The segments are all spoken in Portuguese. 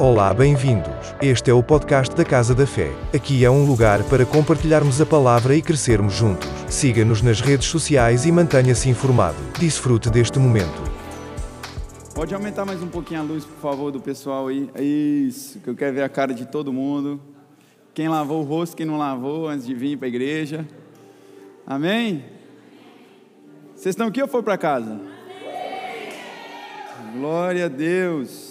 Olá, bem-vindos. Este é o podcast da Casa da Fé. Aqui é um lugar para compartilharmos a palavra e crescermos juntos. Siga-nos nas redes sociais e mantenha-se informado. Desfrute deste momento. Pode aumentar mais um pouquinho a luz, por favor, do pessoal aí. Isso, que eu quero ver a cara de todo mundo. Quem lavou o rosto, quem não lavou antes de vir para a igreja. Amém? Vocês estão aqui ou foram para casa? Glória a Deus.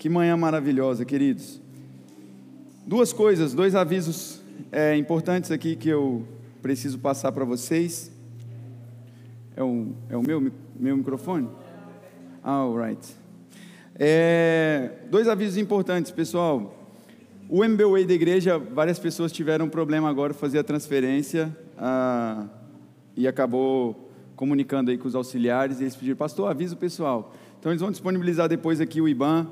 Que manhã maravilhosa, queridos. Duas coisas, dois avisos é, importantes aqui que eu preciso passar para vocês. É o, é o meu, meu microfone? All right. É, dois avisos importantes, pessoal. O MBWay da igreja, várias pessoas tiveram um problema agora fazer a transferência ah, e acabou comunicando aí com os auxiliares e eles pediram, pastor, avisa o pessoal. Então eles vão disponibilizar depois aqui o IBAN,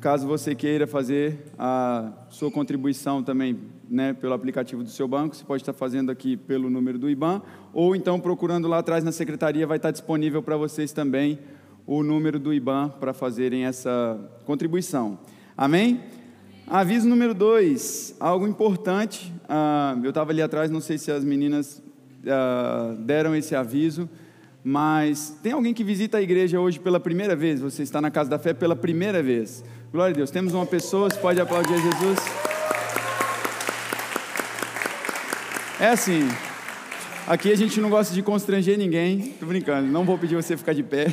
caso você queira fazer a sua contribuição também né, pelo aplicativo do seu banco, você pode estar fazendo aqui pelo número do IBAN, ou então procurando lá atrás na secretaria, vai estar disponível para vocês também o número do IBAN para fazerem essa contribuição. Amém? Aviso número dois, algo importante. Ah, eu estava ali atrás, não sei se as meninas ah, deram esse aviso, mas tem alguém que visita a igreja hoje pela primeira vez? Você está na casa da fé pela primeira vez. Glória a Deus. Temos uma pessoa, você pode aplaudir a Jesus. É assim. Aqui a gente não gosta de constranger ninguém. Tô brincando. Não vou pedir você ficar de pé.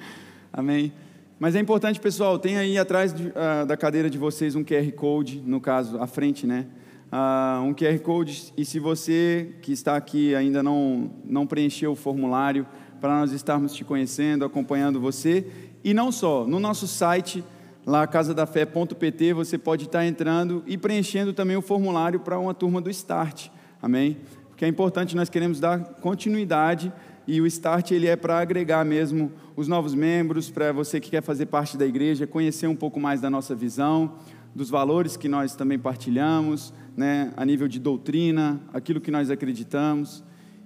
Amém. Mas é importante, pessoal, tem aí atrás de, uh, da cadeira de vocês um QR Code, no caso, à frente, né? Uh, um QR Code. E se você que está aqui ainda não, não preencheu o formulário, para nós estarmos te conhecendo, acompanhando você. E não só, no nosso site, lá casadafé.pt, você pode estar entrando e preenchendo também o formulário para uma turma do Start. Amém? Porque é importante, nós queremos dar continuidade e o Start ele é para agregar mesmo os novos membros, para você que quer fazer parte da igreja, conhecer um pouco mais da nossa visão, dos valores que nós também partilhamos, né, a nível de doutrina, aquilo que nós acreditamos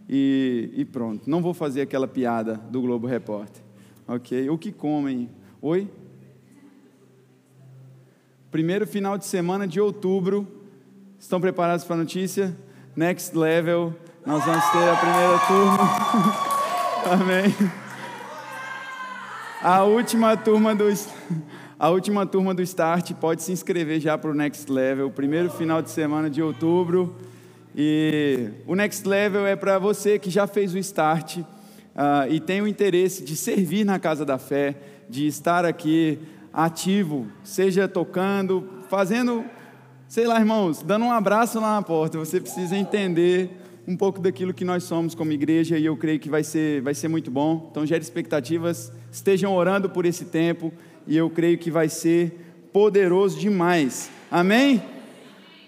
e, e pronto. Não vou fazer aquela piada do Globo Repórter. Ok? O que comem? Oi? Primeiro final de semana de outubro. Estão preparados para a notícia? Next Level. Nós vamos ter a primeira turma. Amém. A última turma do a última turma do Start pode se inscrever já para o Next Level. Primeiro final de semana de outubro. E o Next Level é para você que já fez o start uh, e tem o interesse de servir na casa da fé, de estar aqui ativo, seja tocando, fazendo, sei lá, irmãos, dando um abraço lá na porta. Você precisa entender um pouco daquilo que nós somos como igreja e eu creio que vai ser, vai ser muito bom. Então, gere expectativas, estejam orando por esse tempo e eu creio que vai ser poderoso demais. Amém?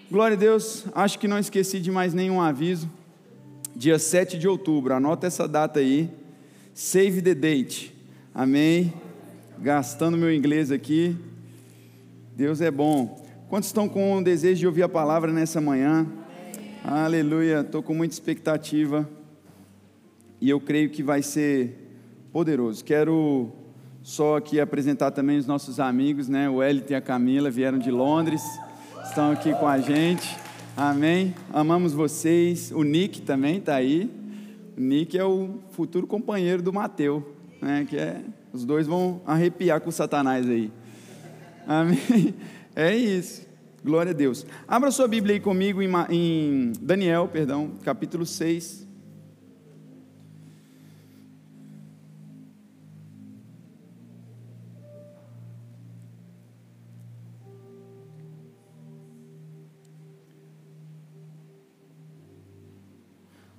Glória a Deus, acho que não esqueci de mais nenhum aviso. Dia 7 de outubro, anota essa data aí. Save the date. Amém. Gastando meu inglês aqui. Deus é bom. Quantos estão com o desejo de ouvir a palavra nessa manhã? Amém. Aleluia. Estou com muita expectativa. E eu creio que vai ser poderoso. Quero só aqui apresentar também os nossos amigos, né? O Elton e a Camila vieram de Londres estão aqui com a gente. Amém. Amamos vocês. O Nick também está aí. O Nick é o futuro companheiro do Mateu, né? Que é os dois vão arrepiar com o Satanás aí. Amém. É isso. Glória a Deus. Abra sua Bíblia aí comigo em, em Daniel, perdão, capítulo 6.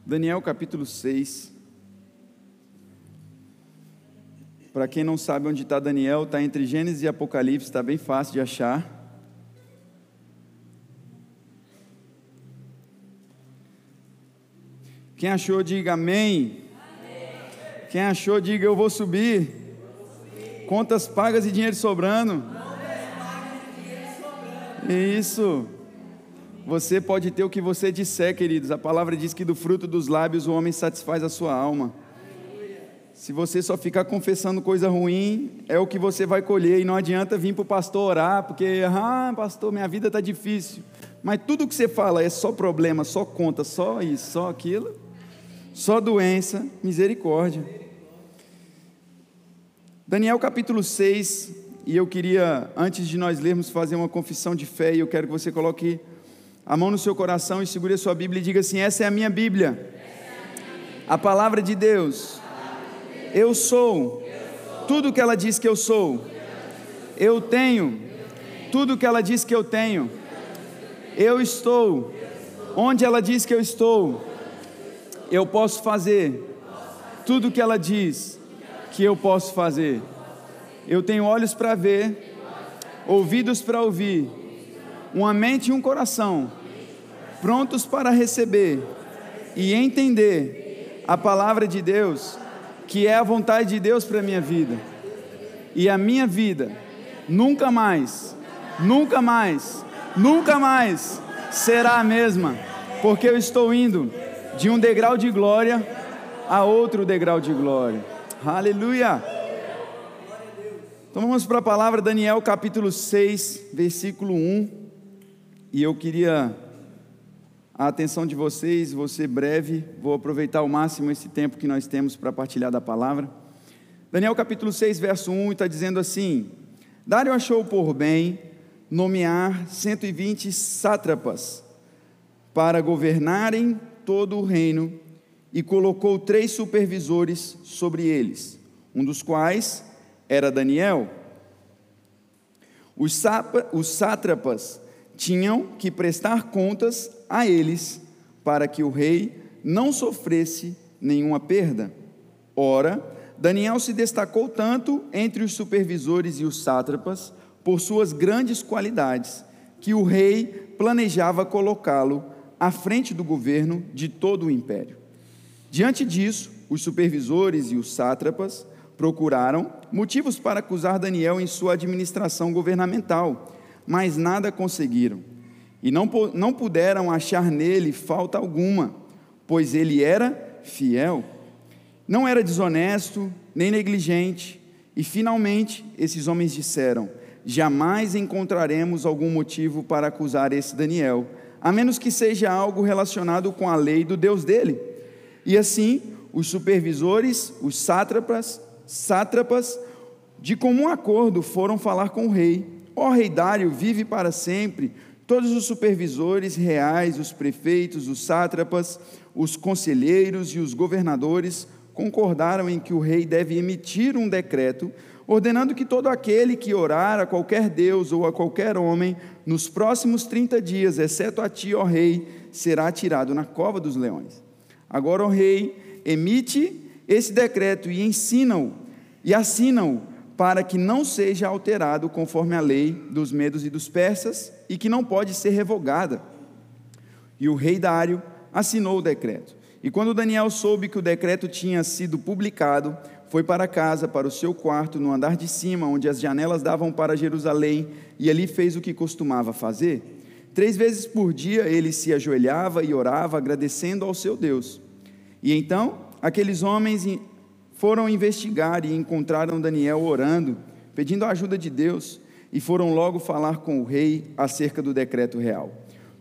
Daniel capítulo 6. Para quem não sabe onde está Daniel, está entre Gênesis e Apocalipse, está bem fácil de achar. Quem achou, diga amém. amém. Quem achou, diga eu vou subir. Eu vou subir. Contas pagas e dinheiro sobrando. Isso. Você pode ter o que você disser, queridos. A palavra diz que do fruto dos lábios o homem satisfaz a sua alma. Se você só ficar confessando coisa ruim, é o que você vai colher. E não adianta vir para o pastor orar, porque, ah, pastor, minha vida está difícil. Mas tudo que você fala é só problema, só conta, só isso, só aquilo, só doença, misericórdia. Daniel capítulo 6, e eu queria, antes de nós lermos, fazer uma confissão de fé, e eu quero que você coloque a mão no seu coração e segure a sua Bíblia e diga assim: Essa é a minha Bíblia, a palavra de Deus. Eu sou tudo que ela diz que eu sou. Eu tenho tudo que ela diz que eu tenho. Eu estou onde ela diz que eu estou. Eu posso fazer tudo que ela diz que eu posso fazer. Eu tenho olhos para ver, ouvidos para ouvir, uma mente e um coração prontos para receber e entender a palavra de Deus, que é a vontade de Deus para a minha vida. E a minha vida nunca mais, nunca mais, nunca mais será a mesma, porque eu estou indo de um degrau de glória a outro degrau de glória. Aleluia! Então vamos para a palavra Daniel capítulo 6, versículo 1. E eu queria a atenção de vocês, vou ser breve, vou aproveitar ao máximo esse tempo que nós temos para partilhar da palavra. Daniel capítulo 6, verso 1 está dizendo assim: Dário achou por bem nomear 120 sátrapas para governarem todo o reino e colocou três supervisores sobre eles, um dos quais era Daniel. Os, sátrapas tinham que prestar contas a eles, para que o rei não sofresse nenhuma perda. Ora, Daniel se destacou tanto entre os supervisores e os sátrapas por suas grandes qualidades, que o rei planejava colocá-lo à frente do governo de todo o império. Diante disso, os supervisores e os sátrapas procuraram motivos para acusar Daniel em sua administração governamental, mas nada conseguiram. E não, não puderam achar nele falta alguma, pois ele era fiel. Não era desonesto, nem negligente. E finalmente, esses homens disseram: jamais encontraremos algum motivo para acusar esse Daniel, a menos que seja algo relacionado com a lei do Deus dele. E assim, os supervisores, os sátrapas, sátrapas, de comum acordo foram falar com o rei. Ó rei Dário, vive para sempre. Todos os supervisores reais, os prefeitos, os sátrapas, os conselheiros e os governadores concordaram em que o rei deve emitir um decreto ordenando que todo aquele que orar a qualquer Deus ou a qualquer homem, nos próximos 30 dias, exceto a ti, ó rei, será tirado na cova dos leões. Agora, ó rei, emite esse decreto e ensina-o, e assina-o, para que não seja alterado conforme a lei dos medos e dos persas, e que não pode ser revogada. E o rei Dário assinou o decreto. E quando Daniel soube que o decreto tinha sido publicado, foi para casa, para o seu quarto, no andar de cima, onde as janelas davam para Jerusalém, e ali fez o que costumava fazer. Três vezes por dia ele se ajoelhava e orava, agradecendo ao seu Deus. E então aqueles homens foram investigar e encontraram Daniel orando, pedindo a ajuda de Deus, e foram logo falar com o rei acerca do decreto real.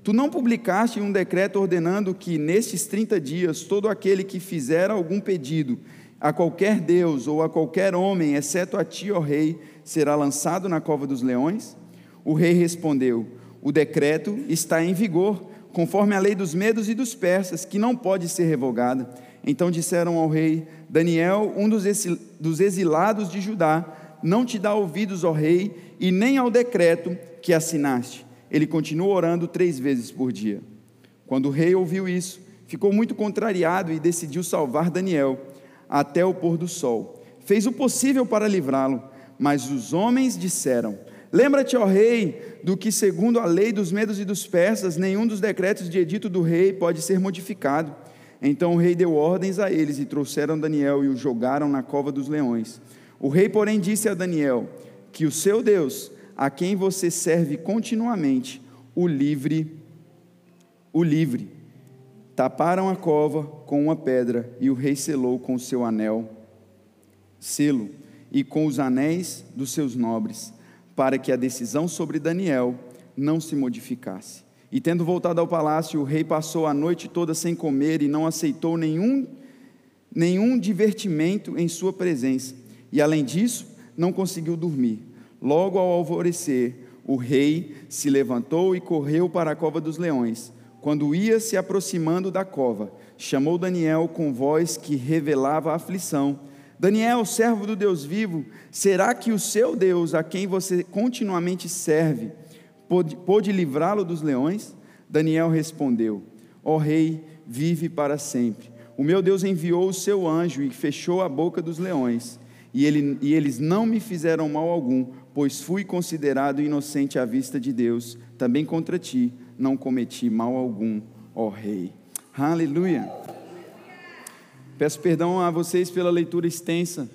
Tu não publicaste um decreto ordenando que, nestes 30 dias, todo aquele que fizer algum pedido a qualquer Deus ou a qualquer homem, exceto a ti, ó rei, será lançado na cova dos leões? O rei respondeu: O decreto está em vigor, conforme a lei dos medos e dos persas, que não pode ser revogada. Então disseram ao rei: Daniel, um dos exilados de Judá, não te dá ouvidos, ó rei, e nem ao decreto que assinaste. Ele continuou orando três vezes por dia. Quando o rei ouviu isso, ficou muito contrariado e decidiu salvar Daniel até o pôr do sol. Fez o possível para livrá-lo, mas os homens disseram: Lembra-te, ó rei, do que, segundo a lei dos medos e dos persas, nenhum dos decretos de edito do rei pode ser modificado. Então o rei deu ordens a eles e trouxeram Daniel e o jogaram na cova dos leões. O rei, porém, disse a Daniel: Que o seu Deus, a quem você serve continuamente, o livre, o livre Taparam a cova com uma pedra e o rei selou com seu anel selo e com os anéis dos seus nobres, para que a decisão sobre Daniel não se modificasse. E tendo voltado ao palácio, o rei passou a noite toda sem comer e não aceitou nenhum, nenhum divertimento em sua presença. E além disso, não conseguiu dormir. Logo ao alvorecer, o rei se levantou e correu para a cova dos leões. Quando ia se aproximando da cova, chamou Daniel com voz que revelava aflição. Daniel, servo do Deus vivo, será que o seu Deus, a quem você continuamente serve, pôde, pôde livrá-lo dos leões? Daniel respondeu: Ó oh, rei, vive para sempre. O meu Deus enviou o seu anjo e fechou a boca dos leões, e, ele, e eles não me fizeram mal algum, pois fui considerado inocente à vista de Deus. Também contra ti não cometi mal algum, ó rei. Aleluia. Peço perdão a vocês pela leitura extensa.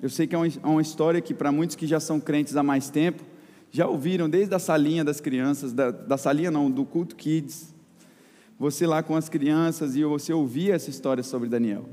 Eu sei que é uma história que, para muitos que já são crentes há mais tempo, já ouviram desde a salinha das crianças, da, da salinha não, do culto kids, você lá com as crianças e você ouvia essa história sobre Daniel.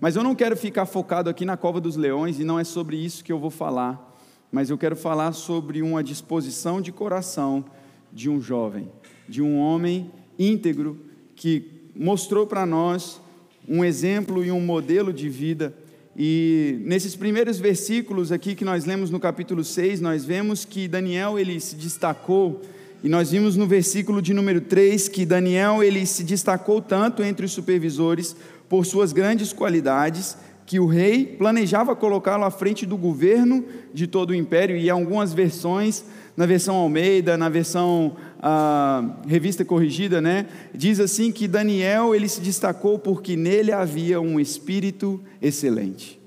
Mas eu não quero ficar focado aqui na cova dos leões e não é sobre isso que eu vou falar, mas eu quero falar sobre uma disposição de coração de um jovem, de um homem íntegro que mostrou para nós um exemplo e um modelo de vida. E nesses primeiros versículos aqui que nós lemos no capítulo 6, nós vemos que Daniel ele se destacou, e nós vimos no versículo de número 3 que Daniel ele se destacou tanto entre os supervisores por suas grandes qualidades, que o rei planejava colocá-lo à frente do governo de todo o império, e algumas versões na versão Almeida, na versão ah, revista corrigida, né, diz assim que Daniel ele se destacou porque nele havia um espírito excelente.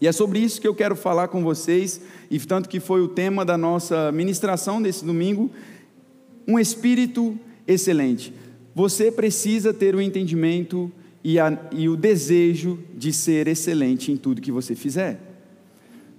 E é sobre isso que eu quero falar com vocês, e tanto que foi o tema da nossa ministração desse domingo, um espírito excelente. Você precisa ter o entendimento e, a, e o desejo de ser excelente em tudo que você fizer.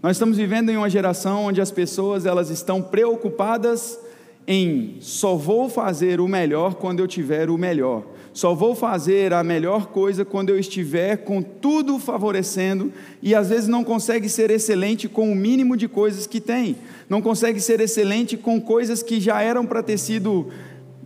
Nós estamos vivendo em uma geração onde as pessoas elas estão preocupadas em só vou fazer o melhor quando eu tiver o melhor. Só vou fazer a melhor coisa quando eu estiver com tudo favorecendo e às vezes não consegue ser excelente com o mínimo de coisas que tem. Não consegue ser excelente com coisas que já eram para ter sido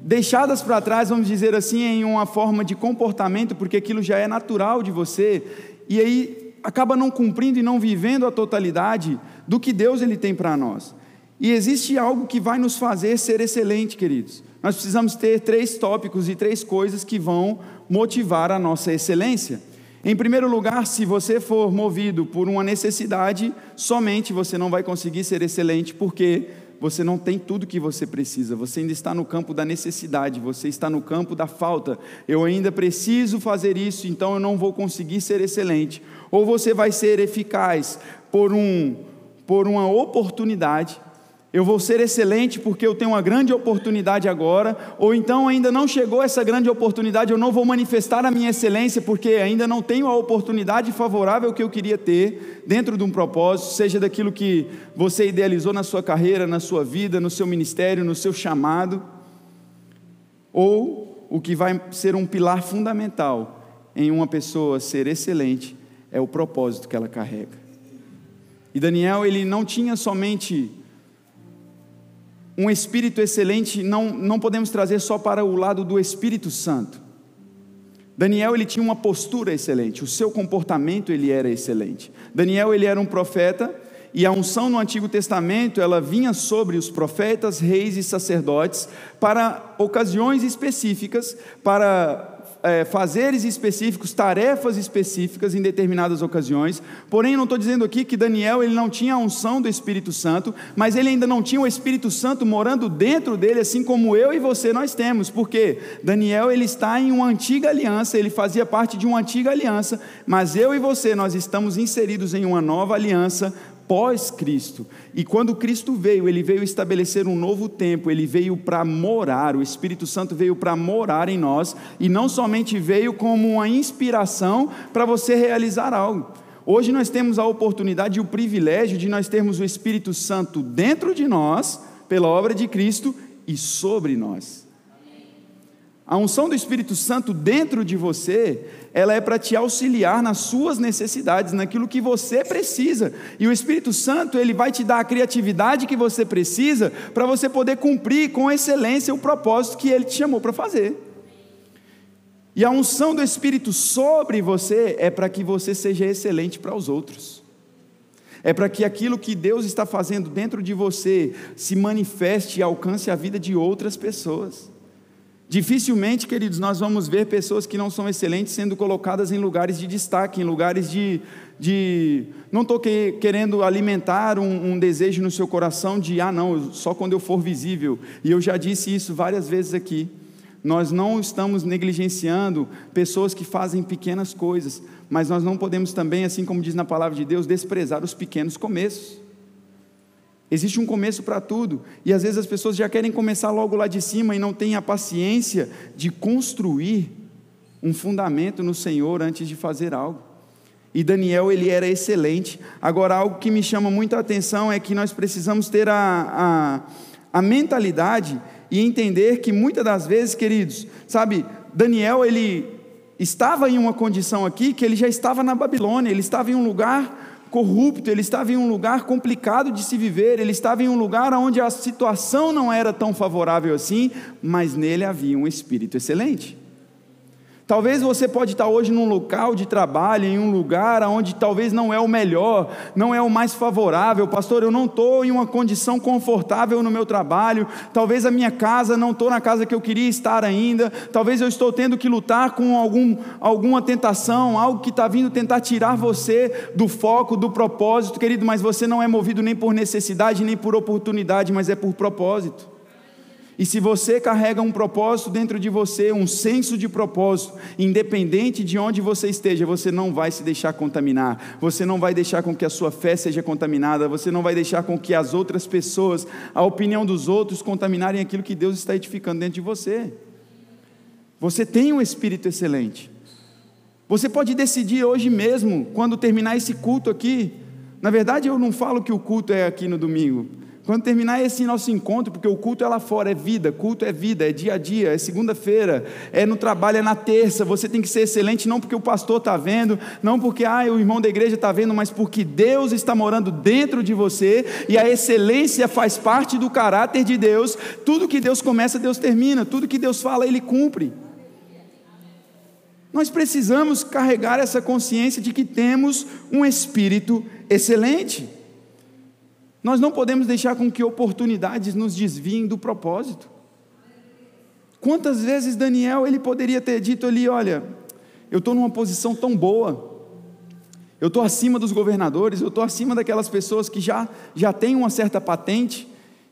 deixadas para trás, vamos dizer assim, em uma forma de comportamento, porque aquilo já é natural de você. E aí acaba não cumprindo e não vivendo a totalidade do que Deus ele tem para nós. E existe algo que vai nos fazer ser excelente, queridos. Nós precisamos ter três tópicos e três coisas que vão motivar a nossa excelência. Em primeiro lugar, se você for movido por uma necessidade, somente você não vai conseguir ser excelente, porque você não tem tudo que você precisa, você ainda está no campo da necessidade, você está no campo da falta. Eu ainda preciso fazer isso, então eu não vou conseguir ser excelente. Ou você vai ser eficaz por, um, por uma oportunidade, eu vou ser excelente porque eu tenho uma grande oportunidade agora, ou então ainda não chegou essa grande oportunidade, eu não vou manifestar a minha excelência porque ainda não tenho a oportunidade favorável que eu queria ter dentro de um propósito, seja daquilo que você idealizou na sua carreira, na sua vida, no seu ministério, no seu chamado, ou o que vai ser um pilar fundamental em uma pessoa ser excelente é o propósito que ela carrega. E Daniel, ele não tinha somente um espírito excelente não, não podemos trazer só para o lado do Espírito Santo. Daniel ele tinha uma postura excelente, o seu comportamento ele era excelente. Daniel ele era um profeta e a unção no Antigo Testamento ela vinha sobre os profetas, reis e sacerdotes para ocasiões específicas, para é, fazeres específicos, tarefas específicas em determinadas ocasiões. Porém, não estou dizendo aqui que Daniel ele não tinha a unção do Espírito Santo, mas ele ainda não tinha o Espírito Santo morando dentro dele, assim como eu e você nós temos. Porque Daniel ele está em uma antiga aliança, ele fazia parte de uma antiga aliança, mas eu e você nós estamos inseridos em uma nova aliança pós-Cristo. E quando Cristo veio, ele veio estabelecer um novo tempo, ele veio para morar, o Espírito Santo veio para morar em nós, e não somente veio como uma inspiração para você realizar algo. Hoje nós temos a oportunidade e o privilégio de nós termos o Espírito Santo dentro de nós, pela obra de Cristo e sobre nós. A unção do Espírito Santo dentro de você, ela é para te auxiliar nas suas necessidades, naquilo que você precisa. E o Espírito Santo, ele vai te dar a criatividade que você precisa para você poder cumprir com excelência o propósito que ele te chamou para fazer. E a unção do Espírito sobre você é para que você seja excelente para os outros. É para que aquilo que Deus está fazendo dentro de você se manifeste e alcance a vida de outras pessoas. Dificilmente, queridos, nós vamos ver pessoas que não são excelentes sendo colocadas em lugares de destaque, em lugares de. de não estou que, querendo alimentar um, um, desejo no seu coração de, ah, não, só quando eu for visível. E eu já disse isso várias vezes aqui. Nós não estamos negligenciando pessoas que fazem pequenas coisas, mas nós não podemos também, assim como diz na palavra de Deus, desprezar os pequenos começos. Existe um começo para tudo, e às vezes as pessoas já querem começar logo lá de cima e não têm a paciência de construir um fundamento no Senhor antes de fazer algo. E Daniel, ele era excelente. Agora, algo que me chama muita atenção é que nós precisamos ter a, a, a mentalidade e entender que muitas das vezes, queridos, sabe, Daniel, ele estava em uma condição aqui que ele já estava na Babilônia, ele estava em um lugar corrupto, ele estava em um lugar complicado de se viver, ele estava em um lugar onde a situação não era tão favorável assim, mas nele havia um espírito excelente. Talvez você pode estar hoje num local de trabalho, em um lugar onde talvez não é o melhor, não é o mais favorável. Pastor, eu não estou em uma condição confortável no meu trabalho. Talvez a minha casa não estou na casa que eu queria estar ainda. Talvez eu estou tendo que lutar com algum, alguma tentação, algo que está vindo tentar tirar você do foco, do propósito, querido. Mas você não é movido nem por necessidade, nem por oportunidade, mas é por propósito. E se você carrega um propósito dentro de você, um senso de propósito, independente de onde você esteja, você não vai se deixar contaminar, você não vai deixar com que a sua fé seja contaminada, você não vai deixar com que as outras pessoas, a opinião dos outros, contaminarem aquilo que Deus está edificando dentro de você. Você tem um espírito excelente. Você pode decidir hoje mesmo, quando terminar esse culto aqui. Na verdade, eu não falo que o culto é aqui no domingo. Quando terminar esse nosso encontro, porque o culto é lá fora, é vida, culto é vida, é dia a dia, é segunda-feira, é no trabalho, é na terça, você tem que ser excelente, não porque o pastor está vendo, não porque ah, o irmão da igreja está vendo, mas porque Deus está morando dentro de você, e a excelência faz parte do caráter de Deus, tudo que Deus começa, Deus termina, tudo que Deus fala, Ele cumpre. Nós precisamos carregar essa consciência de que temos um espírito excelente. Nós não podemos deixar com que oportunidades nos desviem do propósito. Quantas vezes Daniel ele poderia ter dito ali, olha, eu estou numa posição tão boa, eu estou acima dos governadores, eu estou acima daquelas pessoas que já, já têm uma certa patente,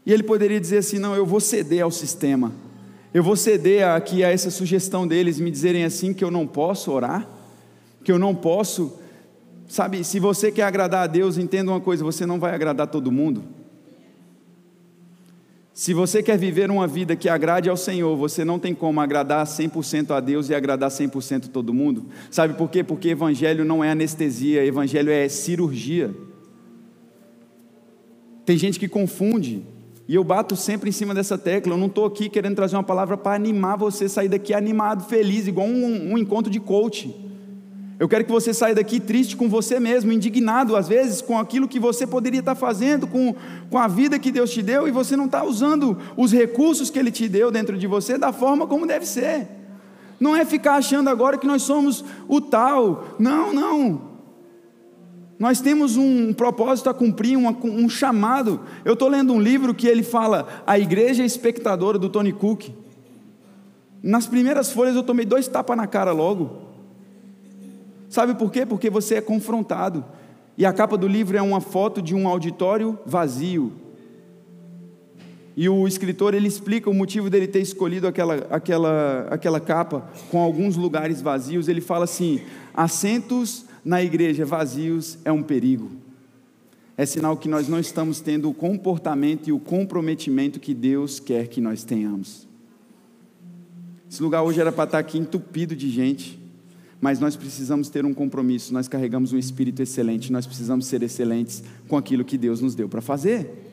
e ele poderia dizer assim, não, eu vou ceder ao sistema, eu vou ceder aqui a essa sugestão deles, me dizerem assim que eu não posso orar, que eu não posso Sabe, se você quer agradar a Deus, entenda uma coisa: você não vai agradar todo mundo. Se você quer viver uma vida que agrade ao Senhor, você não tem como agradar 100% a Deus e agradar 100% todo mundo. Sabe por quê? Porque evangelho não é anestesia, evangelho é cirurgia. Tem gente que confunde, e eu bato sempre em cima dessa tecla. Eu não estou aqui querendo trazer uma palavra para animar você sair daqui animado, feliz, igual um, um encontro de coaching. Eu quero que você saia daqui triste com você mesmo, indignado às vezes com aquilo que você poderia estar fazendo, com, com a vida que Deus te deu e você não está usando os recursos que Ele te deu dentro de você da forma como deve ser. Não é ficar achando agora que nós somos o tal. Não, não. Nós temos um propósito a cumprir, um, um chamado. Eu estou lendo um livro que ele fala A Igreja Espectadora do Tony Cook. Nas primeiras folhas eu tomei dois tapas na cara logo. Sabe por quê? Porque você é confrontado. E a capa do livro é uma foto de um auditório vazio. E o escritor ele explica o motivo dele ter escolhido aquela, aquela, aquela capa com alguns lugares vazios. Ele fala assim: assentos na igreja vazios é um perigo. É sinal que nós não estamos tendo o comportamento e o comprometimento que Deus quer que nós tenhamos. Esse lugar hoje era para estar aqui entupido de gente mas nós precisamos ter um compromisso, nós carregamos um espírito excelente, nós precisamos ser excelentes com aquilo que Deus nos deu para fazer.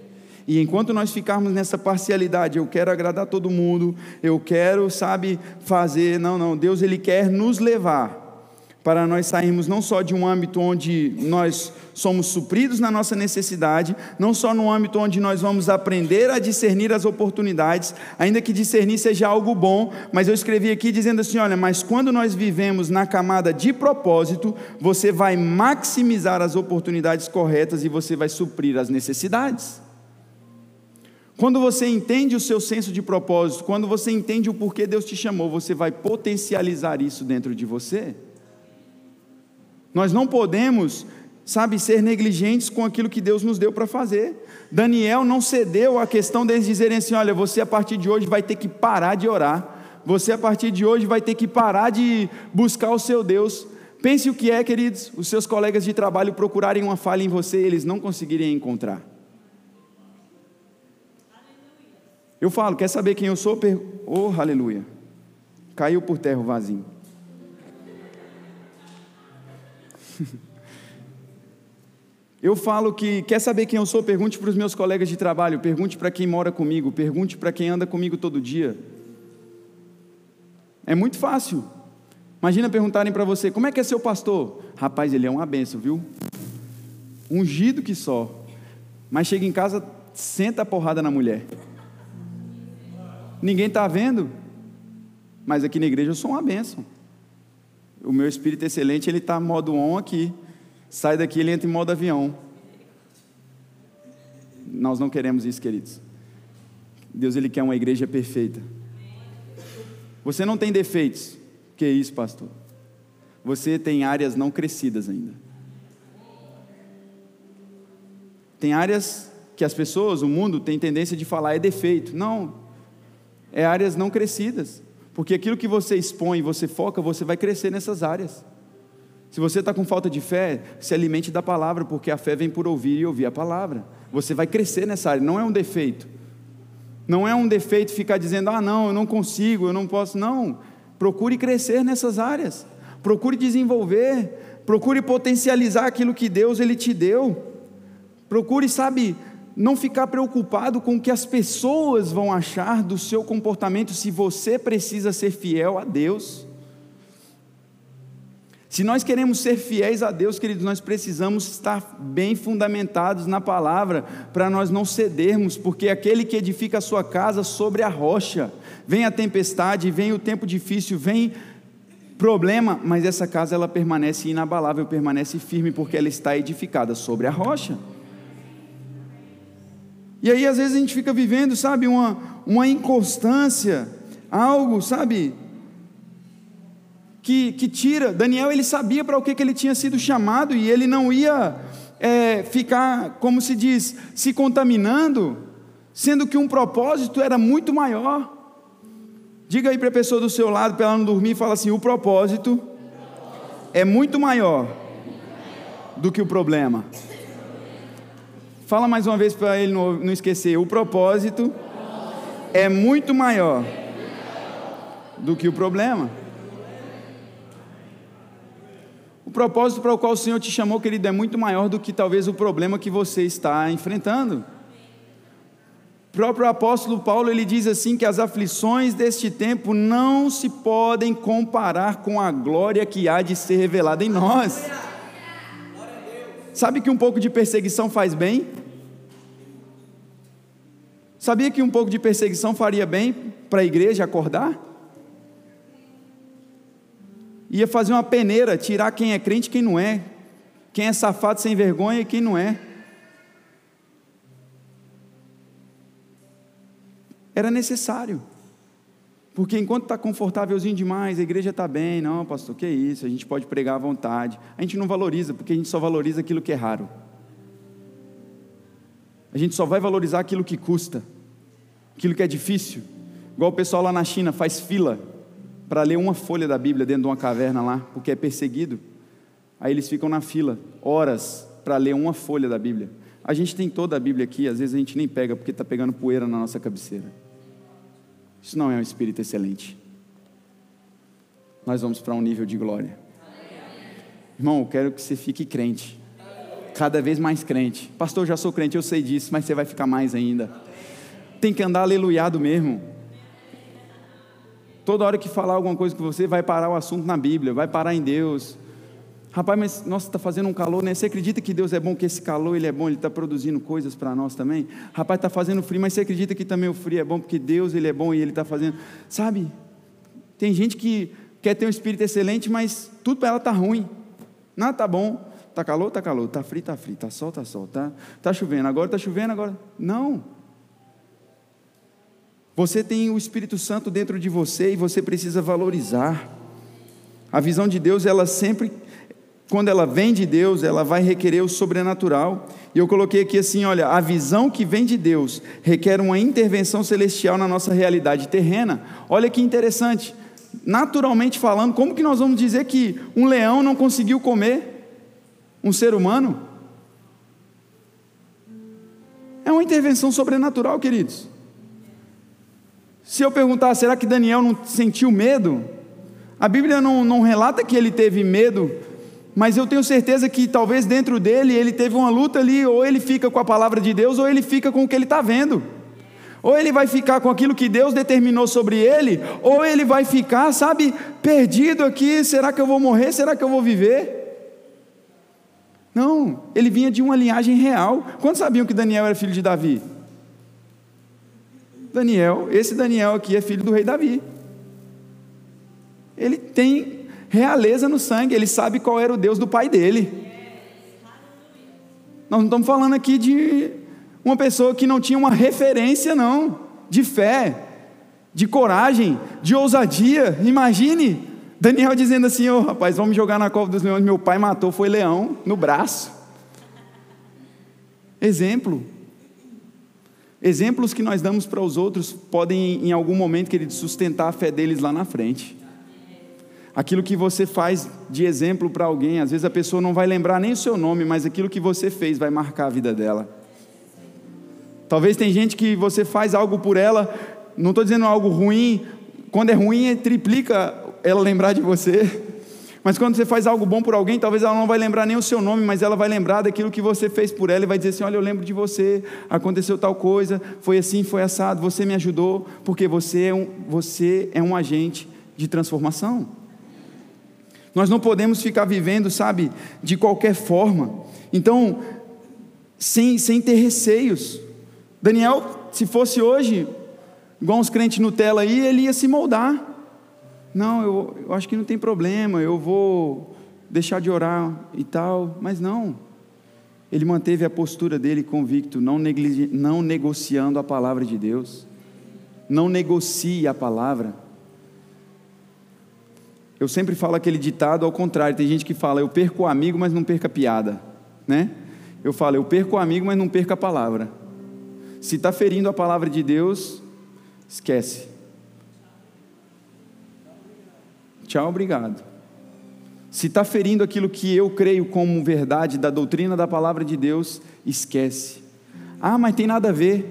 E enquanto nós ficarmos nessa parcialidade, eu quero agradar todo mundo, eu quero, sabe, fazer, não, não, Deus ele quer nos levar para nós sairmos não só de um âmbito onde nós somos supridos na nossa necessidade, não só no âmbito onde nós vamos aprender a discernir as oportunidades, ainda que discernir seja algo bom, mas eu escrevi aqui dizendo assim: olha, mas quando nós vivemos na camada de propósito, você vai maximizar as oportunidades corretas e você vai suprir as necessidades. Quando você entende o seu senso de propósito, quando você entende o porquê Deus te chamou, você vai potencializar isso dentro de você. Nós não podemos, sabe, ser negligentes com aquilo que Deus nos deu para fazer. Daniel não cedeu à questão deles dizerem assim: olha, você a partir de hoje vai ter que parar de orar, você a partir de hoje vai ter que parar de buscar o seu Deus. Pense o que é, queridos, os seus colegas de trabalho procurarem uma falha em você e eles não conseguirem encontrar. Eu falo, quer saber quem eu sou? Oh, aleluia. Caiu por terra o vasinho. Eu falo que quer saber quem eu sou? Pergunte para os meus colegas de trabalho, pergunte para quem mora comigo, pergunte para quem anda comigo todo dia. É muito fácil. Imagina perguntarem para você: como é que é seu pastor? Rapaz, ele é uma benção, viu? Ungido que só. Mas chega em casa, senta a porrada na mulher. Ninguém está vendo, mas aqui na igreja eu sou uma benção o meu espírito excelente, ele está modo on aqui. Sai daqui, ele entra em modo avião. Nós não queremos isso, queridos. Deus ele quer uma igreja perfeita. Você não tem defeitos. Que isso, pastor? Você tem áreas não crescidas ainda. Tem áreas que as pessoas, o mundo tem tendência de falar é defeito. Não. É áreas não crescidas. Porque aquilo que você expõe, você foca, você vai crescer nessas áreas. Se você está com falta de fé, se alimente da palavra, porque a fé vem por ouvir e ouvir a palavra. Você vai crescer nessa área, não é um defeito. Não é um defeito ficar dizendo, ah, não, eu não consigo, eu não posso. Não. Procure crescer nessas áreas. Procure desenvolver. Procure potencializar aquilo que Deus ele te deu. Procure, sabe, não ficar preocupado com o que as pessoas vão achar do seu comportamento se você precisa ser fiel a Deus. Se nós queremos ser fiéis a Deus, queridos, nós precisamos estar bem fundamentados na palavra, para nós não cedermos, porque aquele que edifica a sua casa sobre a rocha, vem a tempestade, vem o tempo difícil, vem problema, mas essa casa ela permanece inabalável, permanece firme, porque ela está edificada sobre a rocha. E aí, às vezes, a gente fica vivendo, sabe, uma, uma inconstância, algo, sabe, que, que tira. Daniel, ele sabia para o que, que ele tinha sido chamado e ele não ia é, ficar, como se diz, se contaminando, sendo que um propósito era muito maior. Diga aí para a pessoa do seu lado, para ela não dormir, fala assim: o propósito é muito maior do que o problema. Fala mais uma vez para ele não, não esquecer. O propósito é muito maior do que o problema. O propósito para o qual o Senhor te chamou, querido, é muito maior do que talvez o problema que você está enfrentando. O próprio apóstolo Paulo ele diz assim que as aflições deste tempo não se podem comparar com a glória que há de ser revelada em nós. Sabe que um pouco de perseguição faz bem? Sabia que um pouco de perseguição faria bem para a igreja acordar? Ia fazer uma peneira, tirar quem é crente e quem não é, quem é safado sem vergonha e quem não é. Era necessário. Porque enquanto está confortávelzinho demais, a igreja está bem, não, pastor, que isso, a gente pode pregar à vontade. A gente não valoriza, porque a gente só valoriza aquilo que é raro. A gente só vai valorizar aquilo que custa, aquilo que é difícil. Igual o pessoal lá na China faz fila para ler uma folha da Bíblia dentro de uma caverna lá, porque é perseguido. Aí eles ficam na fila, horas, para ler uma folha da Bíblia. A gente tem toda a Bíblia aqui, às vezes a gente nem pega porque está pegando poeira na nossa cabeceira. Isso não é um espírito excelente. Nós vamos para um nível de glória. Irmão, eu quero que você fique crente. cada vez mais crente. Pastor, eu já sou crente, eu sei disso, mas você vai ficar mais ainda. Tem que andar aleluiado mesmo. Toda hora que falar alguma coisa com você, vai parar o assunto na Bíblia, vai parar em Deus. Rapaz, mas nossa, está fazendo um calor, né? Você acredita que Deus é bom, que esse calor ele é bom, ele está produzindo coisas para nós também? Rapaz, está fazendo frio, mas você acredita que também o frio é bom, porque Deus ele é bom e ele está fazendo. Sabe? Tem gente que quer ter um espírito excelente, mas tudo para ela está ruim. Nada está bom. Está calor, está calor. Está frio, está frio. Está sol, está sol. Está tá chovendo, agora está chovendo, agora. Não. Você tem o Espírito Santo dentro de você e você precisa valorizar. A visão de Deus, ela sempre, quando ela vem de Deus, ela vai requerer o sobrenatural. E eu coloquei aqui assim: olha, a visão que vem de Deus requer uma intervenção celestial na nossa realidade terrena. Olha que interessante. Naturalmente falando, como que nós vamos dizer que um leão não conseguiu comer um ser humano? É uma intervenção sobrenatural, queridos. Se eu perguntar, será que Daniel não sentiu medo? A Bíblia não, não relata que ele teve medo, mas eu tenho certeza que talvez dentro dele ele teve uma luta ali, ou ele fica com a palavra de Deus, ou ele fica com o que ele está vendo. Ou ele vai ficar com aquilo que Deus determinou sobre ele, ou ele vai ficar, sabe, perdido aqui: será que eu vou morrer? Será que eu vou viver? Não, ele vinha de uma linhagem real. Quantos sabiam que Daniel era filho de Davi? Daniel, esse Daniel aqui é filho do rei Davi. Ele tem realeza no sangue, ele sabe qual era o Deus do pai dele. Nós não estamos falando aqui de uma pessoa que não tinha uma referência, não, de fé, de coragem, de ousadia. Imagine Daniel dizendo assim: Ô oh, rapaz, vamos jogar na cova dos leões. Meu pai matou, foi leão no braço. Exemplo. Exemplos que nós damos para os outros podem, em algum momento, querido, sustentar a fé deles lá na frente. Aquilo que você faz de exemplo para alguém, às vezes a pessoa não vai lembrar nem o seu nome, mas aquilo que você fez vai marcar a vida dela. Talvez tem gente que você faz algo por ela, não estou dizendo algo ruim, quando é ruim, triplica ela lembrar de você. Mas quando você faz algo bom por alguém, talvez ela não vai lembrar nem o seu nome, mas ela vai lembrar daquilo que você fez por ela e vai dizer assim: Olha, eu lembro de você, aconteceu tal coisa, foi assim, foi assado, você me ajudou, porque você é um, você é um agente de transformação. Nós não podemos ficar vivendo, sabe, de qualquer forma. Então, sem, sem ter receios. Daniel, se fosse hoje, igual uns crentes Nutella aí, ele ia se moldar. Não, eu, eu acho que não tem problema, eu vou deixar de orar e tal. Mas não. Ele manteve a postura dele convicto, não, não negociando a palavra de Deus. Não negocie a palavra. Eu sempre falo aquele ditado ao contrário. Tem gente que fala, eu perco o amigo, mas não perca a piada. Né? Eu falo, eu perco o amigo, mas não perca a palavra. Se está ferindo a palavra de Deus, esquece. Tchau, obrigado. Se está ferindo aquilo que eu creio como verdade da doutrina da palavra de Deus, esquece. Ah, mas tem nada a ver.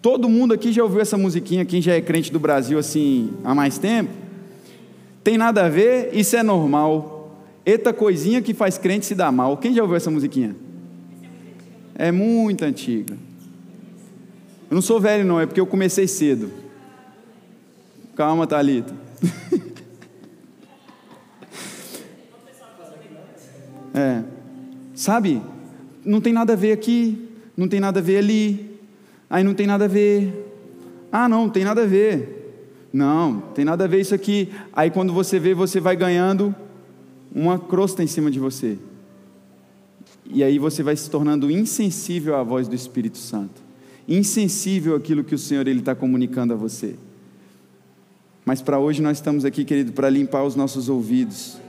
Todo mundo aqui já ouviu essa musiquinha, quem já é crente do Brasil assim há mais tempo? Tem nada a ver, isso é normal. Eita coisinha que faz crente se dar mal. Quem já ouviu essa musiquinha? É muito antiga. Eu não sou velho, não, é porque eu comecei cedo. Calma, Thalita. É. Sabe? Não tem nada a ver aqui, não tem nada a ver ali, aí não tem nada a ver. Ah, não, tem nada a ver. Não, tem nada a ver isso aqui. Aí quando você vê, você vai ganhando uma crosta em cima de você. E aí você vai se tornando insensível à voz do Espírito Santo. Insensível àquilo que o Senhor ele está comunicando a você. Mas para hoje nós estamos aqui, querido, para limpar os nossos ouvidos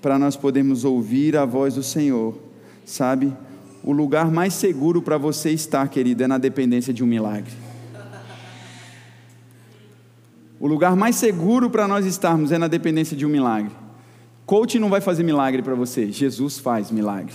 para nós podermos ouvir a voz do Senhor, sabe? O lugar mais seguro para você estar, querido, é na dependência de um milagre. O lugar mais seguro para nós estarmos é na dependência de um milagre. Coach não vai fazer milagre para você, Jesus faz milagre.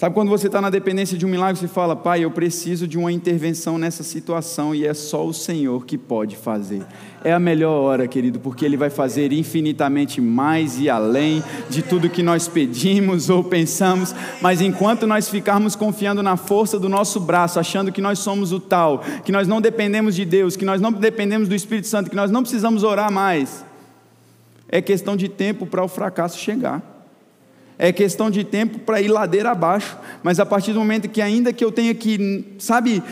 Sabe quando você está na dependência de um milagre, você fala, Pai, eu preciso de uma intervenção nessa situação e é só o Senhor que pode fazer. É a melhor hora, querido, porque Ele vai fazer infinitamente mais e além de tudo que nós pedimos ou pensamos, mas enquanto nós ficarmos confiando na força do nosso braço, achando que nós somos o tal, que nós não dependemos de Deus, que nós não dependemos do Espírito Santo, que nós não precisamos orar mais, é questão de tempo para o fracasso chegar é questão de tempo para ir ladeira abaixo, mas a partir do momento que, ainda que eu tenha que, sabe,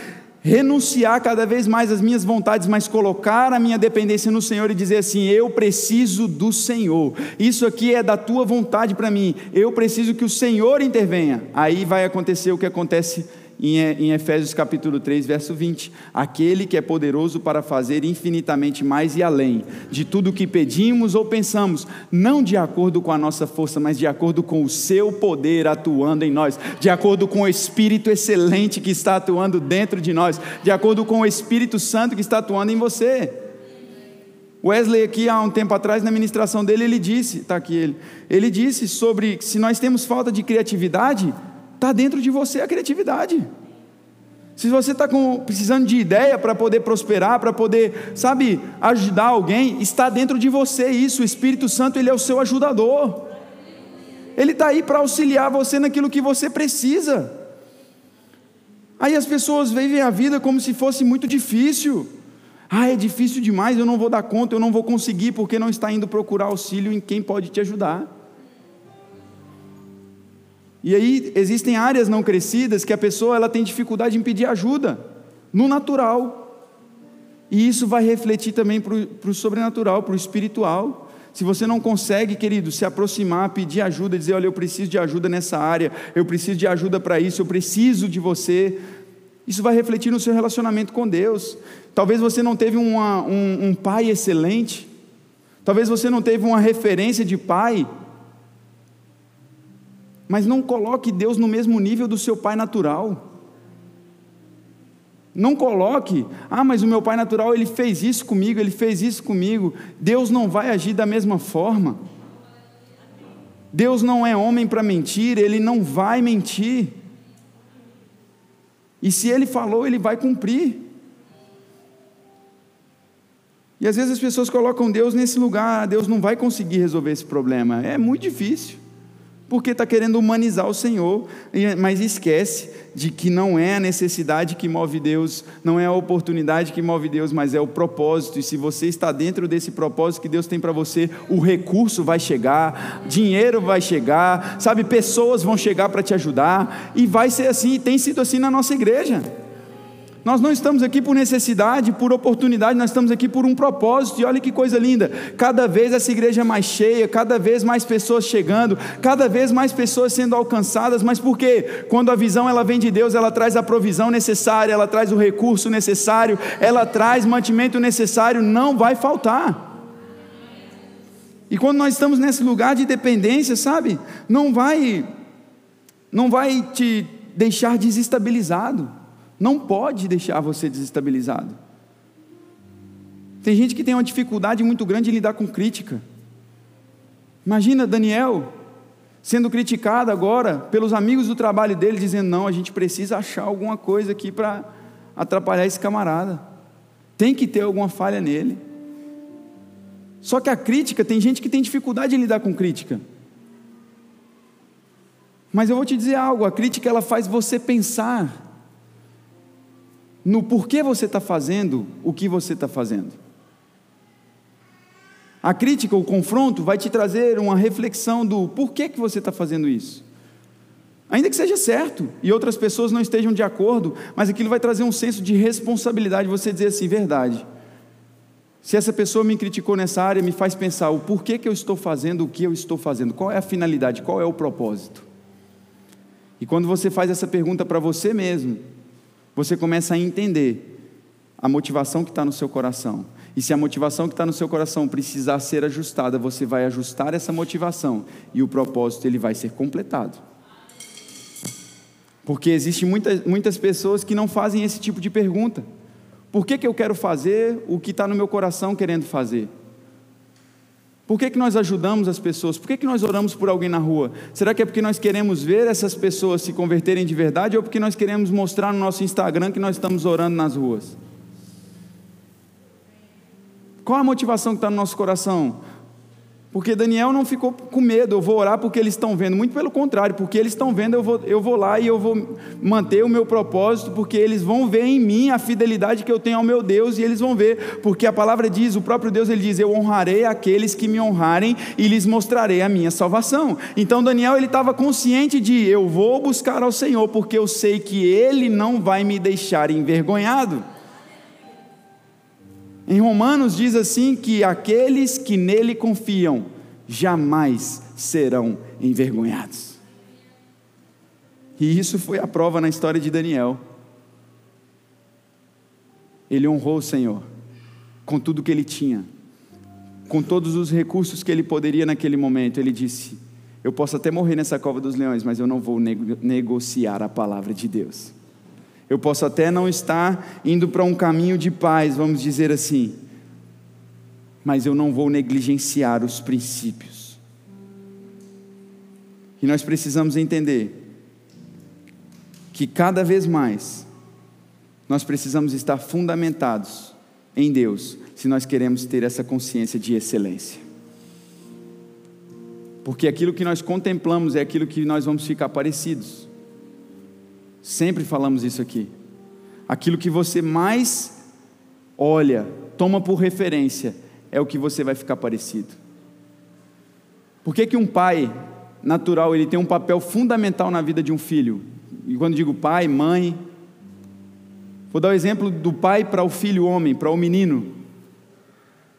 renunciar cada vez mais às minhas vontades, mas colocar a minha dependência no Senhor e dizer assim: eu preciso do Senhor, isso aqui é da tua vontade para mim, eu preciso que o Senhor intervenha. Aí vai acontecer o que acontece em Efésios capítulo 3, verso 20: Aquele que é poderoso para fazer infinitamente mais e além de tudo o que pedimos ou pensamos, não de acordo com a nossa força, mas de acordo com o seu poder atuando em nós, de acordo com o Espírito excelente que está atuando dentro de nós, de acordo com o Espírito Santo que está atuando em você. Wesley, aqui há um tempo atrás, na ministração dele, ele disse: está aqui ele, ele disse sobre se nós temos falta de criatividade, Está dentro de você a criatividade. Se você está precisando de ideia para poder prosperar, para poder, sabe, ajudar alguém, está dentro de você isso. O Espírito Santo, ele é o seu ajudador. Ele está aí para auxiliar você naquilo que você precisa. Aí as pessoas vivem a vida como se fosse muito difícil. Ah, é difícil demais, eu não vou dar conta, eu não vou conseguir, porque não está indo procurar auxílio em quem pode te ajudar. E aí existem áreas não crescidas que a pessoa ela tem dificuldade em pedir ajuda, no natural. E isso vai refletir também para o sobrenatural, para o espiritual. Se você não consegue, querido, se aproximar, pedir ajuda, dizer: Olha, eu preciso de ajuda nessa área, eu preciso de ajuda para isso, eu preciso de você. Isso vai refletir no seu relacionamento com Deus. Talvez você não teve uma, um, um pai excelente, talvez você não teve uma referência de pai mas não coloque Deus no mesmo nível do seu pai natural. Não coloque, ah, mas o meu pai natural ele fez isso comigo, ele fez isso comigo. Deus não vai agir da mesma forma. Deus não é homem para mentir, ele não vai mentir. E se ele falou, ele vai cumprir. E às vezes as pessoas colocam Deus nesse lugar, ah, Deus não vai conseguir resolver esse problema. É muito difícil porque está querendo humanizar o Senhor, mas esquece de que não é a necessidade que move Deus, não é a oportunidade que move Deus, mas é o propósito. E se você está dentro desse propósito que Deus tem para você, o recurso vai chegar, dinheiro vai chegar, sabe, pessoas vão chegar para te ajudar, e vai ser assim, e tem sido assim na nossa igreja. Nós não estamos aqui por necessidade, por oportunidade, nós estamos aqui por um propósito. E olha que coisa linda! Cada vez essa igreja é mais cheia, cada vez mais pessoas chegando, cada vez mais pessoas sendo alcançadas. Mas por quê? Quando a visão ela vem de Deus, ela traz a provisão necessária, ela traz o recurso necessário, ela traz mantimento necessário, não vai faltar. E quando nós estamos nesse lugar de dependência, sabe? Não vai não vai te deixar desestabilizado não pode deixar você desestabilizado. Tem gente que tem uma dificuldade muito grande em lidar com crítica. Imagina Daniel sendo criticado agora pelos amigos do trabalho dele, dizendo: não, a gente precisa achar alguma coisa aqui para atrapalhar esse camarada. Tem que ter alguma falha nele. Só que a crítica, tem gente que tem dificuldade em lidar com crítica. Mas eu vou te dizer algo: a crítica ela faz você pensar no porquê você está fazendo o que você está fazendo. A crítica, o confronto, vai te trazer uma reflexão do porquê que você está fazendo isso. Ainda que seja certo e outras pessoas não estejam de acordo, mas aquilo vai trazer um senso de responsabilidade, você dizer assim, verdade. Se essa pessoa me criticou nessa área, me faz pensar o porquê que eu estou fazendo o que eu estou fazendo, qual é a finalidade, qual é o propósito. E quando você faz essa pergunta para você mesmo, você começa a entender a motivação que está no seu coração. E se a motivação que está no seu coração precisar ser ajustada, você vai ajustar essa motivação e o propósito ele vai ser completado. Porque existem muitas, muitas pessoas que não fazem esse tipo de pergunta. Por que, que eu quero fazer o que está no meu coração querendo fazer? Por que, que nós ajudamos as pessoas? Por que, que nós oramos por alguém na rua? Será que é porque nós queremos ver essas pessoas se converterem de verdade ou porque nós queremos mostrar no nosso Instagram que nós estamos orando nas ruas? Qual a motivação que está no nosso coração? Porque Daniel não ficou com medo, eu vou orar porque eles estão vendo. Muito pelo contrário, porque eles estão vendo, eu vou, eu vou lá e eu vou manter o meu propósito, porque eles vão ver em mim a fidelidade que eu tenho ao meu Deus e eles vão ver, porque a palavra diz, o próprio Deus ele diz: Eu honrarei aqueles que me honrarem e lhes mostrarei a minha salvação. Então Daniel ele estava consciente de: Eu vou buscar ao Senhor, porque eu sei que Ele não vai me deixar envergonhado. Em Romanos diz assim que aqueles que nele confiam jamais serão envergonhados. E isso foi a prova na história de Daniel. Ele honrou o Senhor com tudo que ele tinha, com todos os recursos que ele poderia naquele momento. Ele disse: Eu posso até morrer nessa cova dos leões, mas eu não vou negociar a palavra de Deus. Eu posso até não estar indo para um caminho de paz, vamos dizer assim, mas eu não vou negligenciar os princípios. E nós precisamos entender que cada vez mais nós precisamos estar fundamentados em Deus, se nós queremos ter essa consciência de excelência. Porque aquilo que nós contemplamos é aquilo que nós vamos ficar parecidos. Sempre falamos isso aqui. Aquilo que você mais olha, toma por referência, é o que você vai ficar parecido. Por que, que um pai natural ele tem um papel fundamental na vida de um filho? E quando digo pai, mãe, vou dar o exemplo do pai para o filho homem, para o menino.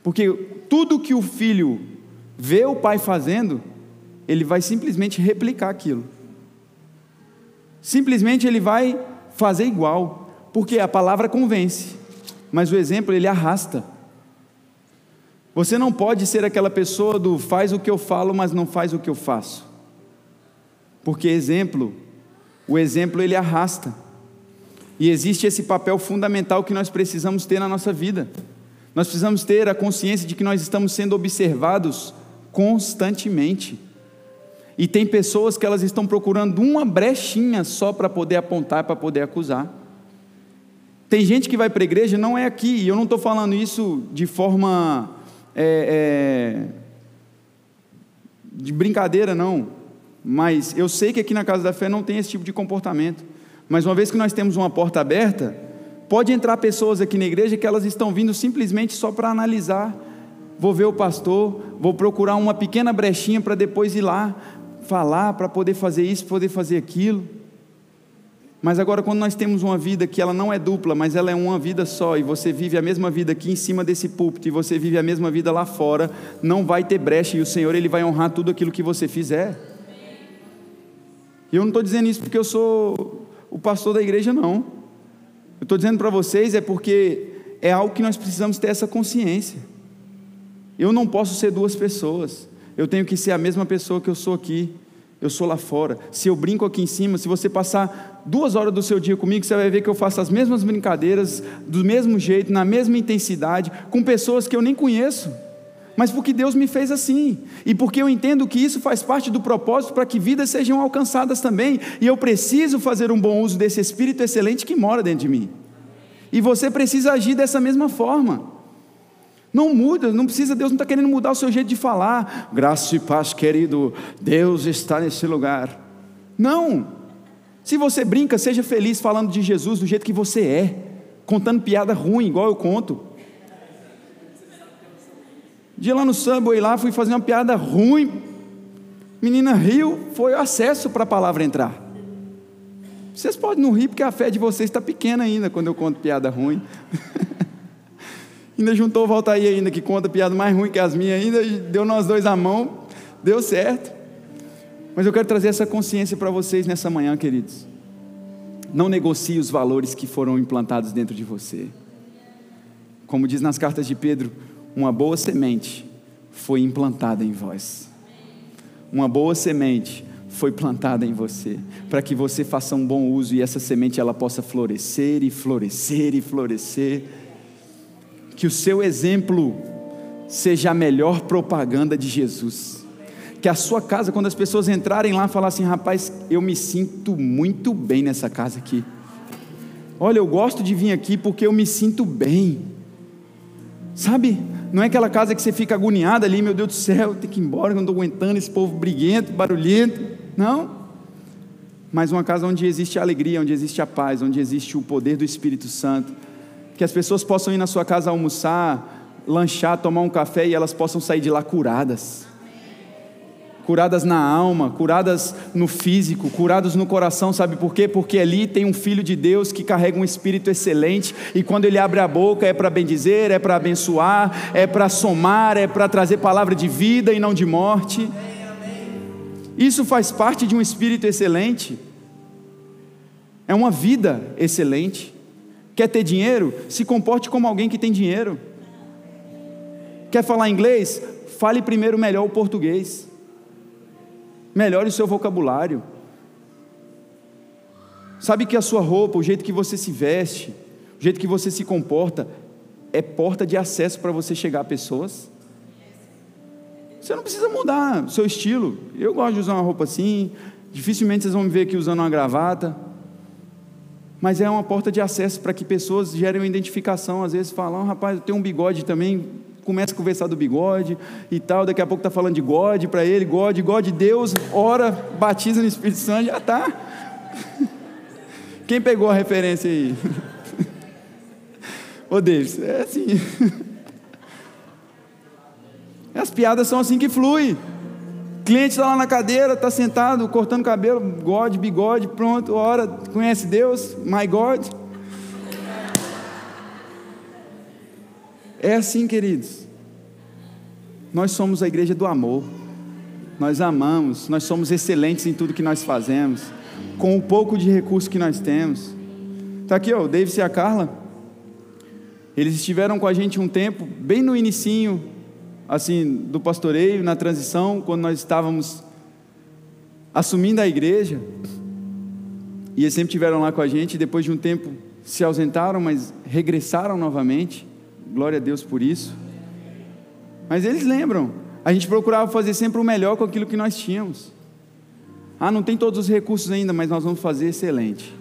Porque tudo que o filho vê o pai fazendo, ele vai simplesmente replicar aquilo. Simplesmente ele vai fazer igual, porque a palavra convence, mas o exemplo ele arrasta. Você não pode ser aquela pessoa do faz o que eu falo, mas não faz o que eu faço. Porque exemplo, o exemplo ele arrasta. E existe esse papel fundamental que nós precisamos ter na nossa vida. Nós precisamos ter a consciência de que nós estamos sendo observados constantemente. E tem pessoas que elas estão procurando uma brechinha só para poder apontar, para poder acusar. Tem gente que vai para a igreja, não é aqui, e eu não estou falando isso de forma é, é, de brincadeira, não. Mas eu sei que aqui na Casa da Fé não tem esse tipo de comportamento. Mas uma vez que nós temos uma porta aberta, pode entrar pessoas aqui na igreja que elas estão vindo simplesmente só para analisar. Vou ver o pastor, vou procurar uma pequena brechinha para depois ir lá, falar para poder fazer isso, poder fazer aquilo. Mas agora, quando nós temos uma vida que ela não é dupla, mas ela é uma vida só, e você vive a mesma vida aqui em cima desse púlpito, e você vive a mesma vida lá fora, não vai ter brecha, e o Senhor ele vai honrar tudo aquilo que você fizer. E eu não estou dizendo isso porque eu sou o pastor da igreja, não. Eu estou dizendo para vocês é porque é algo que nós precisamos ter essa consciência. Eu não posso ser duas pessoas. Eu tenho que ser a mesma pessoa que eu sou aqui. Eu sou lá fora. Se eu brinco aqui em cima, se você passar duas horas do seu dia comigo, você vai ver que eu faço as mesmas brincadeiras, do mesmo jeito, na mesma intensidade, com pessoas que eu nem conheço. Mas porque Deus me fez assim, e porque eu entendo que isso faz parte do propósito para que vidas sejam alcançadas também, e eu preciso fazer um bom uso desse Espírito excelente que mora dentro de mim. E você precisa agir dessa mesma forma. Não muda, não precisa, Deus não está querendo mudar o seu jeito de falar. Graça e paz, querido, Deus está nesse lugar. Não. Se você brinca, seja feliz falando de Jesus do jeito que você é, contando piada ruim, igual eu conto. Dia lá no Subway, lá fui fazer uma piada ruim. Menina riu, foi acesso para a palavra entrar. Vocês podem não rir porque a fé de vocês está pequena ainda quando eu conto piada ruim. Ainda juntou o Valtaí ainda, que conta piada mais ruim que as minhas ainda, deu nós dois a mão, deu certo. Mas eu quero trazer essa consciência para vocês nessa manhã, queridos. Não negocie os valores que foram implantados dentro de você. Como diz nas cartas de Pedro, uma boa semente foi implantada em vós. Uma boa semente foi plantada em você, para que você faça um bom uso e essa semente ela possa florescer e florescer e florescer que o seu exemplo seja a melhor propaganda de Jesus. Que a sua casa, quando as pessoas entrarem lá, falar assim: rapaz, eu me sinto muito bem nessa casa aqui. Olha, eu gosto de vir aqui porque eu me sinto bem. Sabe? Não é aquela casa que você fica agoniado ali, meu Deus do céu, tem que ir embora, eu não estou aguentando esse povo briguento, barulhento. Não. Mas uma casa onde existe a alegria, onde existe a paz, onde existe o poder do Espírito Santo. Que as pessoas possam ir na sua casa almoçar, lanchar, tomar um café e elas possam sair de lá curadas curadas na alma, curadas no físico, curados no coração, sabe por quê? Porque ali tem um filho de Deus que carrega um espírito excelente e quando ele abre a boca é para bendizer, é para abençoar, é para somar, é para trazer palavra de vida e não de morte. Isso faz parte de um espírito excelente. É uma vida excelente. Quer ter dinheiro? Se comporte como alguém que tem dinheiro. Quer falar inglês? Fale primeiro melhor o português. Melhore o seu vocabulário. Sabe que a sua roupa, o jeito que você se veste, o jeito que você se comporta, é porta de acesso para você chegar a pessoas? Você não precisa mudar o seu estilo. Eu gosto de usar uma roupa assim, dificilmente vocês vão me ver aqui usando uma gravata. Mas é uma porta de acesso para que pessoas gerem uma identificação. Às vezes falam, oh, rapaz, eu tenho um bigode também, começa a conversar do bigode e tal, daqui a pouco está falando de God para ele, God, God, Deus, ora, batiza no Espírito Santo, já está. Quem pegou a referência aí? Ô Davis, é assim. As piadas são assim que flui. Cliente está lá na cadeira, está sentado, cortando cabelo, God, bigode, pronto, ora, conhece Deus, my God. É assim, queridos. Nós somos a igreja do amor. Nós amamos, nós somos excelentes em tudo que nós fazemos, com o pouco de recurso que nós temos. Está aqui, ó, o David e a Carla. Eles estiveram com a gente um tempo, bem no inicinho, assim, do pastoreio, na transição, quando nós estávamos assumindo a igreja. E eles sempre estiveram lá com a gente, depois de um tempo se ausentaram, mas regressaram novamente. Glória a Deus por isso. Mas eles lembram. A gente procurava fazer sempre o melhor com aquilo que nós tínhamos. Ah, não tem todos os recursos ainda, mas nós vamos fazer excelente.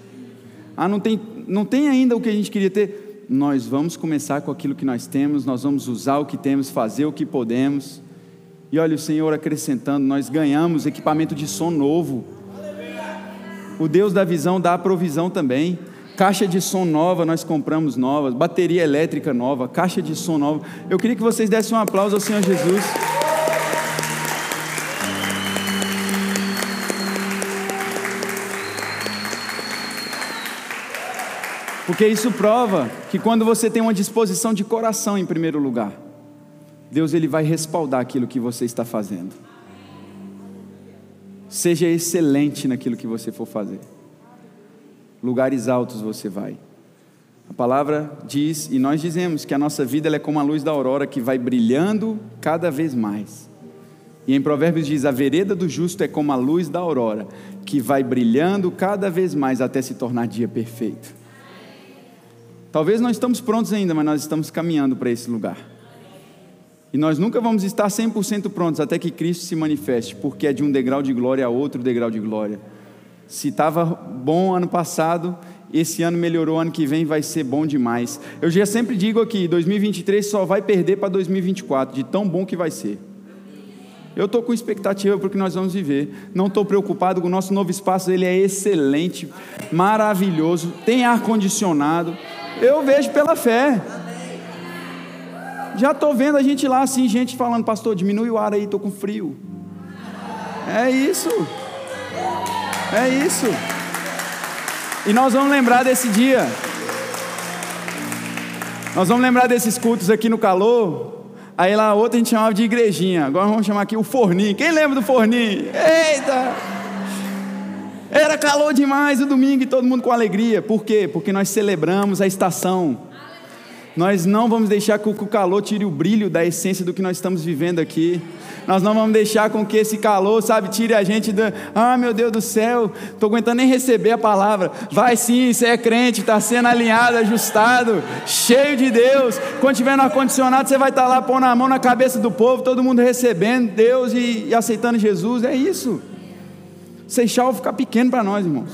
Ah, não tem, não tem ainda o que a gente queria ter. Nós vamos começar com aquilo que nós temos, nós vamos usar o que temos, fazer o que podemos. E olha o Senhor acrescentando, nós ganhamos equipamento de som novo. O Deus da visão dá a provisão também. Caixa de som nova, nós compramos nova. Bateria elétrica nova, caixa de som nova. Eu queria que vocês dessem um aplauso ao Senhor Jesus. Porque isso prova que quando você tem uma disposição de coração em primeiro lugar, Deus ele vai respaldar aquilo que você está fazendo. Seja excelente naquilo que você for fazer lugares altos você vai. A palavra diz, e nós dizemos, que a nossa vida é como a luz da aurora que vai brilhando cada vez mais. E em Provérbios diz: a vereda do justo é como a luz da aurora, que vai brilhando cada vez mais até se tornar dia perfeito. Talvez não estamos prontos ainda, mas nós estamos caminhando para esse lugar. E nós nunca vamos estar 100% prontos até que Cristo se manifeste, porque é de um degrau de glória a outro degrau de glória. Se estava bom ano passado, esse ano melhorou, ano que vem vai ser bom demais. Eu já sempre digo aqui, 2023 só vai perder para 2024, de tão bom que vai ser. Eu estou com expectativa para o que nós vamos viver. Não estou preocupado com o nosso novo espaço, ele é excelente, maravilhoso, tem ar-condicionado. Eu vejo pela fé. Já estou vendo a gente lá assim, gente falando, pastor, diminui o ar aí, estou com frio. É isso. É isso. E nós vamos lembrar desse dia. Nós vamos lembrar desses cultos aqui no calor. Aí lá outra a gente chamava de igrejinha. Agora vamos chamar aqui o forninho. Quem lembra do forninho? Eita! Era calor demais o domingo e todo mundo com alegria. Por quê? Porque nós celebramos a estação. Nós não vamos deixar que o calor tire o brilho da essência do que nós estamos vivendo aqui. Nós não vamos deixar com que esse calor, sabe, tire a gente da. Ah, meu Deus do céu, estou aguentando nem receber a palavra. Vai sim, você é crente, está sendo alinhado, ajustado, cheio de Deus. Quando tiver no ar-condicionado, você vai estar tá lá pondo a mão na cabeça do povo, todo mundo recebendo Deus e, e aceitando Jesus. É isso. Seixal vai ficar pequeno para nós, irmãos.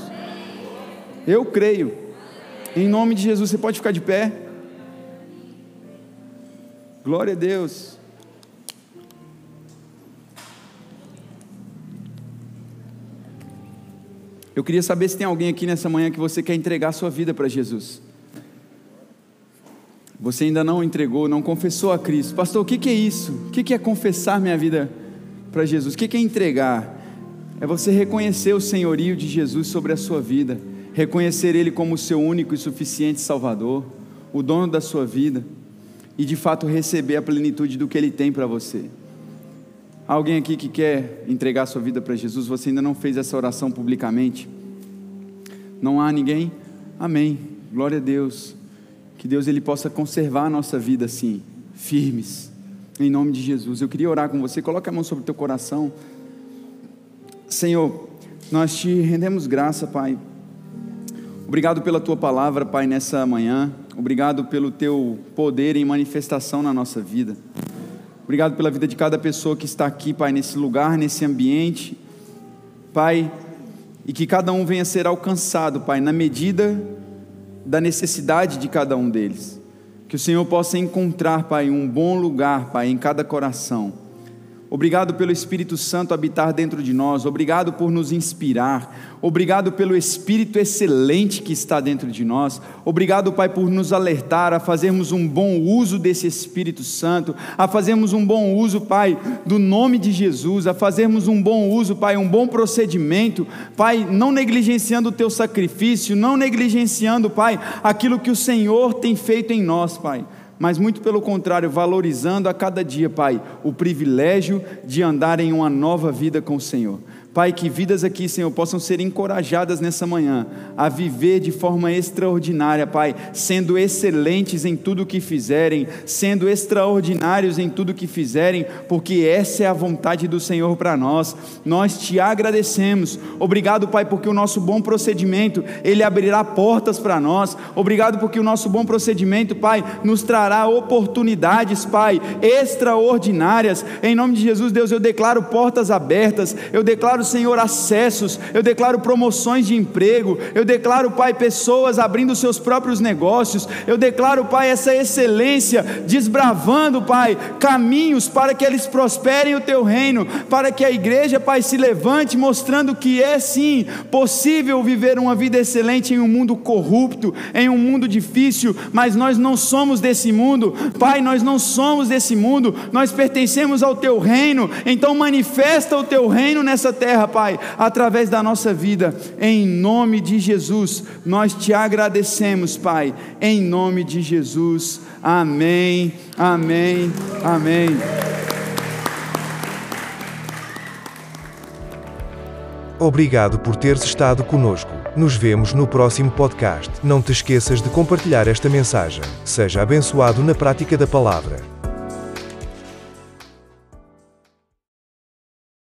Eu creio. Em nome de Jesus, você pode ficar de pé. Glória a Deus. Eu queria saber se tem alguém aqui nessa manhã que você quer entregar sua vida para Jesus. Você ainda não entregou, não confessou a Cristo. Pastor, o que é isso? O que é confessar minha vida para Jesus? O que é entregar? É você reconhecer o senhorio de Jesus sobre a sua vida, reconhecer Ele como o seu único e suficiente Salvador, o dono da sua vida, e de fato receber a plenitude do que Ele tem para você. Alguém aqui que quer entregar sua vida para Jesus, você ainda não fez essa oração publicamente? Não há ninguém? Amém. Glória a Deus. Que Deus ele possa conservar a nossa vida assim, firmes. Em nome de Jesus. Eu queria orar com você. Coloque a mão sobre o teu coração. Senhor, nós te rendemos graça, Pai. Obrigado pela tua palavra, Pai, nessa manhã. Obrigado pelo teu poder em manifestação na nossa vida. Obrigado pela vida de cada pessoa que está aqui, Pai, nesse lugar, nesse ambiente. Pai, e que cada um venha ser alcançado, Pai, na medida da necessidade de cada um deles. Que o Senhor possa encontrar, Pai, um bom lugar, Pai, em cada coração Obrigado pelo Espírito Santo habitar dentro de nós, obrigado por nos inspirar, obrigado pelo Espírito excelente que está dentro de nós, obrigado, Pai, por nos alertar a fazermos um bom uso desse Espírito Santo, a fazermos um bom uso, Pai, do nome de Jesus, a fazermos um bom uso, Pai, um bom procedimento, Pai, não negligenciando o teu sacrifício, não negligenciando, Pai, aquilo que o Senhor tem feito em nós, Pai mas muito pelo contrário, valorizando a cada dia, Pai, o privilégio de andar em uma nova vida com o Senhor. Pai, que vidas aqui, Senhor, possam ser encorajadas nessa manhã a viver de forma extraordinária, Pai, sendo excelentes em tudo que fizerem, sendo extraordinários em tudo que fizerem, porque essa é a vontade do Senhor para nós. Nós te agradecemos. Obrigado, Pai, porque o nosso bom procedimento, ele abrirá portas para nós. Obrigado porque o nosso bom procedimento, Pai, nos trará oportunidades, Pai, extraordinárias. Em nome de Jesus, Deus, eu declaro portas abertas. Eu declaro Senhor, acessos, eu declaro promoções de emprego, eu declaro, Pai, pessoas abrindo seus próprios negócios, eu declaro, Pai, essa excelência, desbravando, Pai, caminhos para que eles prosperem o teu reino, para que a igreja, Pai, se levante, mostrando que é sim possível viver uma vida excelente em um mundo corrupto, em um mundo difícil, mas nós não somos desse mundo, Pai, nós não somos desse mundo, nós pertencemos ao teu reino, então manifesta o teu reino nessa terra terra, Pai, através da nossa vida, em nome de Jesus, nós te agradecemos, Pai, em nome de Jesus, amém, amém, amém. Obrigado por teres estado conosco. Nos vemos no próximo podcast. Não te esqueças de compartilhar esta mensagem. Seja abençoado na prática da palavra.